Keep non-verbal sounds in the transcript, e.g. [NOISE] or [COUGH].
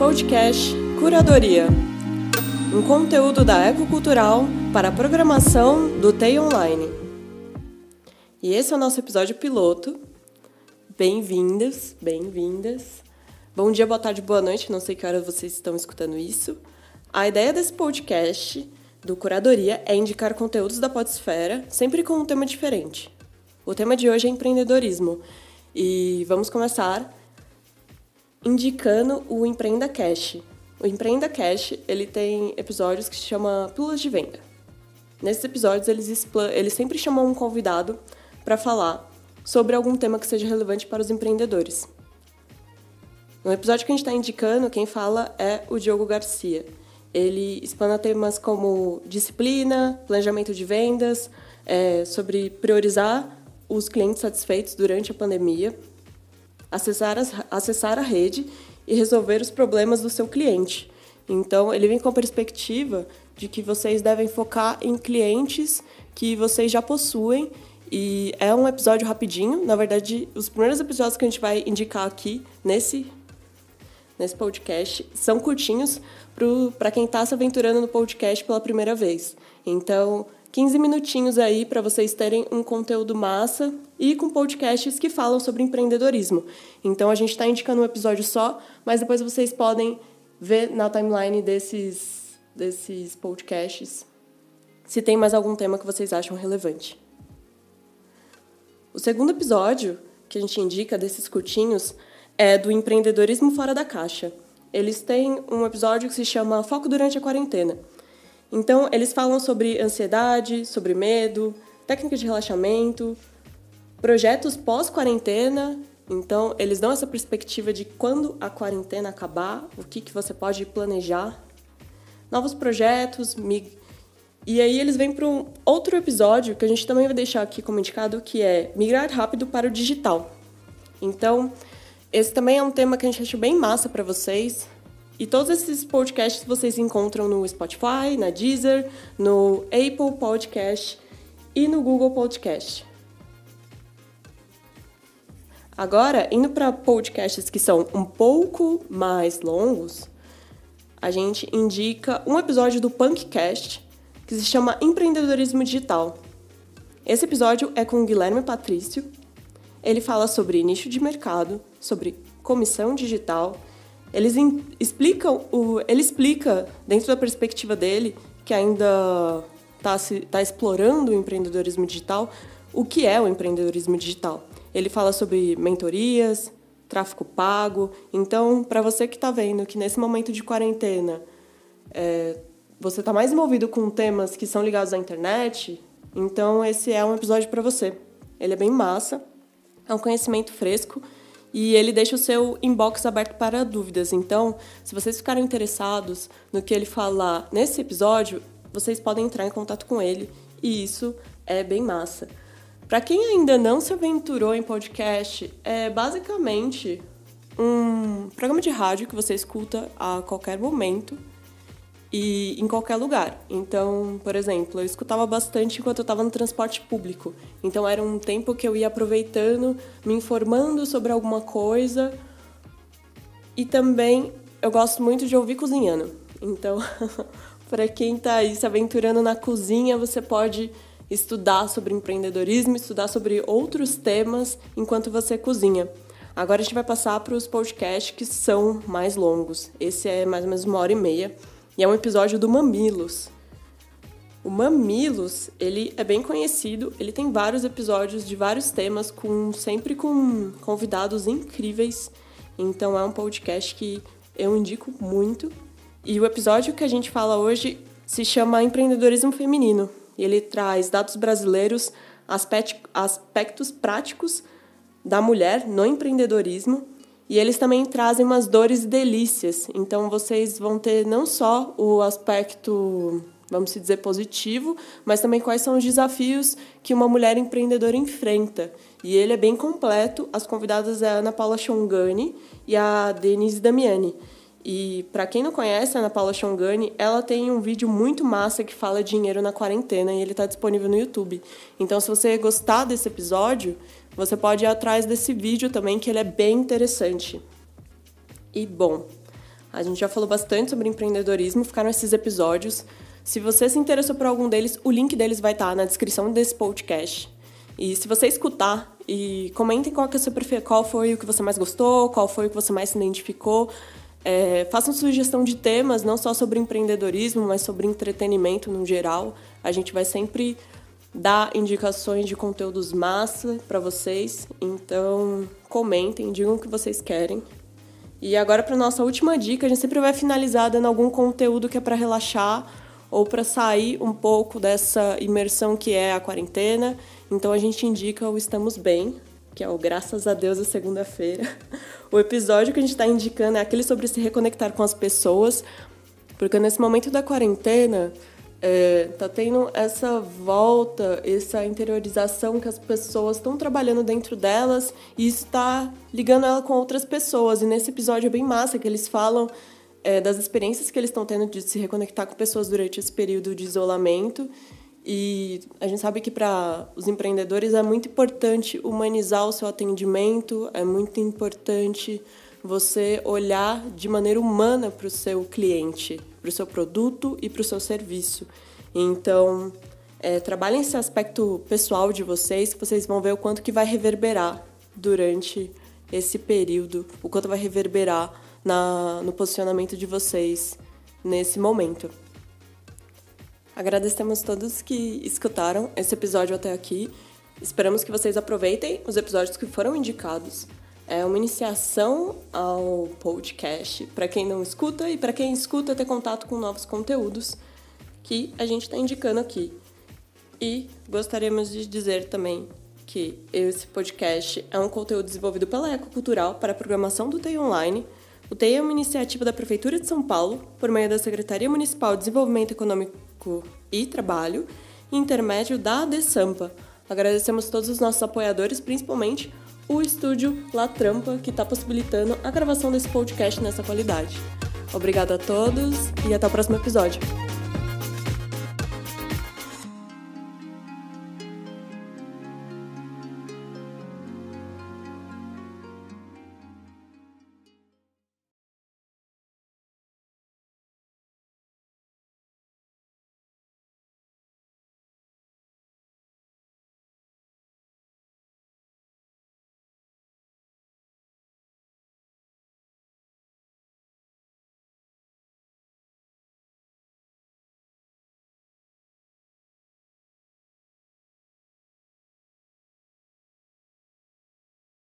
Podcast Curadoria um conteúdo da Ecocultural para a programação do TEI Online. E esse é o nosso episódio piloto. Bem-vindas, bem-vindas. Bom dia, boa tarde, boa noite, não sei que hora vocês estão escutando isso. A ideia desse podcast do Curadoria é indicar conteúdos da Podesfera, sempre com um tema diferente. O tema de hoje é empreendedorismo e vamos começar indicando o Empreenda Cash. O Empreenda Cash ele tem episódios que se chama Pílulas de Venda. Nesses episódios eles, eles sempre chamam um convidado para falar sobre algum tema que seja relevante para os empreendedores. No episódio que a gente está indicando, quem fala é o Diogo Garcia. Ele explana temas como disciplina, planejamento de vendas, é, sobre priorizar os clientes satisfeitos durante a pandemia, acessar, as, acessar a rede e resolver os problemas do seu cliente. Então, ele vem com a perspectiva de que vocês devem focar em clientes que vocês já possuem e é um episódio rapidinho. Na verdade, os primeiros episódios que a gente vai indicar aqui nesse nesse podcast são curtinhos para quem está se aventurando no podcast pela primeira vez. Então, 15 minutinhos aí para vocês terem um conteúdo massa e com podcasts que falam sobre empreendedorismo. Então a gente está indicando um episódio só, mas depois vocês podem ver na timeline desses, desses podcasts se tem mais algum tema que vocês acham relevante. O segundo episódio que a gente indica desses curtinhos é do empreendedorismo fora da caixa. Eles têm um episódio que se chama Foco durante a quarentena. Então, eles falam sobre ansiedade, sobre medo, técnicas de relaxamento, projetos pós-quarentena. Então, eles dão essa perspectiva de quando a quarentena acabar, o que, que você pode planejar, novos projetos. Mig... E aí, eles vêm para um outro episódio que a gente também vai deixar aqui como indicado, que é migrar rápido para o digital. Então, esse também é um tema que a gente achou bem massa para vocês. E todos esses podcasts vocês encontram no Spotify, na Deezer, no Apple Podcast e no Google Podcast. Agora, indo para podcasts que são um pouco mais longos, a gente indica um episódio do Punkcast que se chama Empreendedorismo Digital. Esse episódio é com o Guilherme Patrício. Ele fala sobre nicho de mercado, sobre comissão digital eles explicam o, ele explica dentro da perspectiva dele que ainda está tá explorando o empreendedorismo digital, o que é o empreendedorismo digital. Ele fala sobre mentorias, tráfego pago. Então, para você que está vendo que nesse momento de quarentena é, você está mais envolvido com temas que são ligados à internet, então esse é um episódio para você. Ele é bem massa, é um conhecimento fresco e ele deixa o seu inbox aberto para dúvidas. Então, se vocês ficarem interessados no que ele falar nesse episódio, vocês podem entrar em contato com ele e isso é bem massa. Para quem ainda não se aventurou em podcast, é basicamente um programa de rádio que você escuta a qualquer momento e em qualquer lugar. Então, por exemplo, eu escutava bastante enquanto eu estava no transporte público. Então era um tempo que eu ia aproveitando, me informando sobre alguma coisa. E também eu gosto muito de ouvir cozinhando. Então, [LAUGHS] para quem está aí se aventurando na cozinha, você pode estudar sobre empreendedorismo, estudar sobre outros temas enquanto você cozinha. Agora a gente vai passar para os podcasts que são mais longos. Esse é mais ou menos uma hora e meia. E é um episódio do Mamilos. O Mamilos, ele é bem conhecido, ele tem vários episódios de vários temas, com sempre com convidados incríveis. Então é um podcast que eu indico muito. E o episódio que a gente fala hoje se chama Empreendedorismo Feminino. E ele traz dados brasileiros, aspectos práticos da mulher no empreendedorismo e eles também trazem umas dores e delícias. Então vocês vão ter não só o aspecto, vamos dizer, positivo, mas também quais são os desafios que uma mulher empreendedora enfrenta. E ele é bem completo. As convidadas é a Ana Paula Chongani e a Denise Damiani. E para quem não conhece a Ana Paula Chongani, ela tem um vídeo muito massa que fala dinheiro na quarentena e ele está disponível no YouTube. Então, se você gostar desse episódio, você pode ir atrás desse vídeo também, que ele é bem interessante. E bom, A gente já falou bastante sobre empreendedorismo, ficaram esses episódios. Se você se interessou por algum deles, o link deles vai estar na descrição desse podcast. E se você escutar e comentem qual, que é seu qual foi o que você mais gostou, qual foi o que você mais se identificou. É, façam sugestão de temas, não só sobre empreendedorismo, mas sobre entretenimento no geral. A gente vai sempre dar indicações de conteúdos massa para vocês. Então, comentem, digam o que vocês querem. E agora para nossa última dica, a gente sempre vai finalizar dando algum conteúdo que é para relaxar ou para sair um pouco dessa imersão que é a quarentena. Então a gente indica o Estamos Bem, que é o Graças a Deus a segunda-feira. O episódio que a gente está indicando é aquele sobre se reconectar com as pessoas, porque nesse momento da quarentena é, tá tendo essa volta, essa interiorização que as pessoas estão trabalhando dentro delas e está ligando ela com outras pessoas. E nesse episódio é bem massa que eles falam é, das experiências que eles estão tendo de se reconectar com pessoas durante esse período de isolamento. E a gente sabe que para os empreendedores é muito importante humanizar o seu atendimento, é muito importante você olhar de maneira humana para o seu cliente, para o seu produto e para o seu serviço. Então, é, trabalhem esse aspecto pessoal de vocês, que vocês vão ver o quanto que vai reverberar durante esse período, o quanto vai reverberar na, no posicionamento de vocês nesse momento. Agradecemos todos que escutaram esse episódio até aqui. Esperamos que vocês aproveitem os episódios que foram indicados é uma iniciação ao podcast para quem não escuta e para quem escuta ter contato com novos conteúdos que a gente está indicando aqui. E gostaríamos de dizer também que esse podcast é um conteúdo desenvolvido pela Ecocultural para a programação do TEI Online. O TEI é uma iniciativa da Prefeitura de São Paulo, por meio da Secretaria Municipal de Desenvolvimento Econômico e Trabalho, intermédio da ADESAMPA. Agradecemos todos os nossos apoiadores, principalmente o estúdio La Trampa, que está possibilitando a gravação desse podcast nessa qualidade. Obrigada a todos e até o próximo episódio.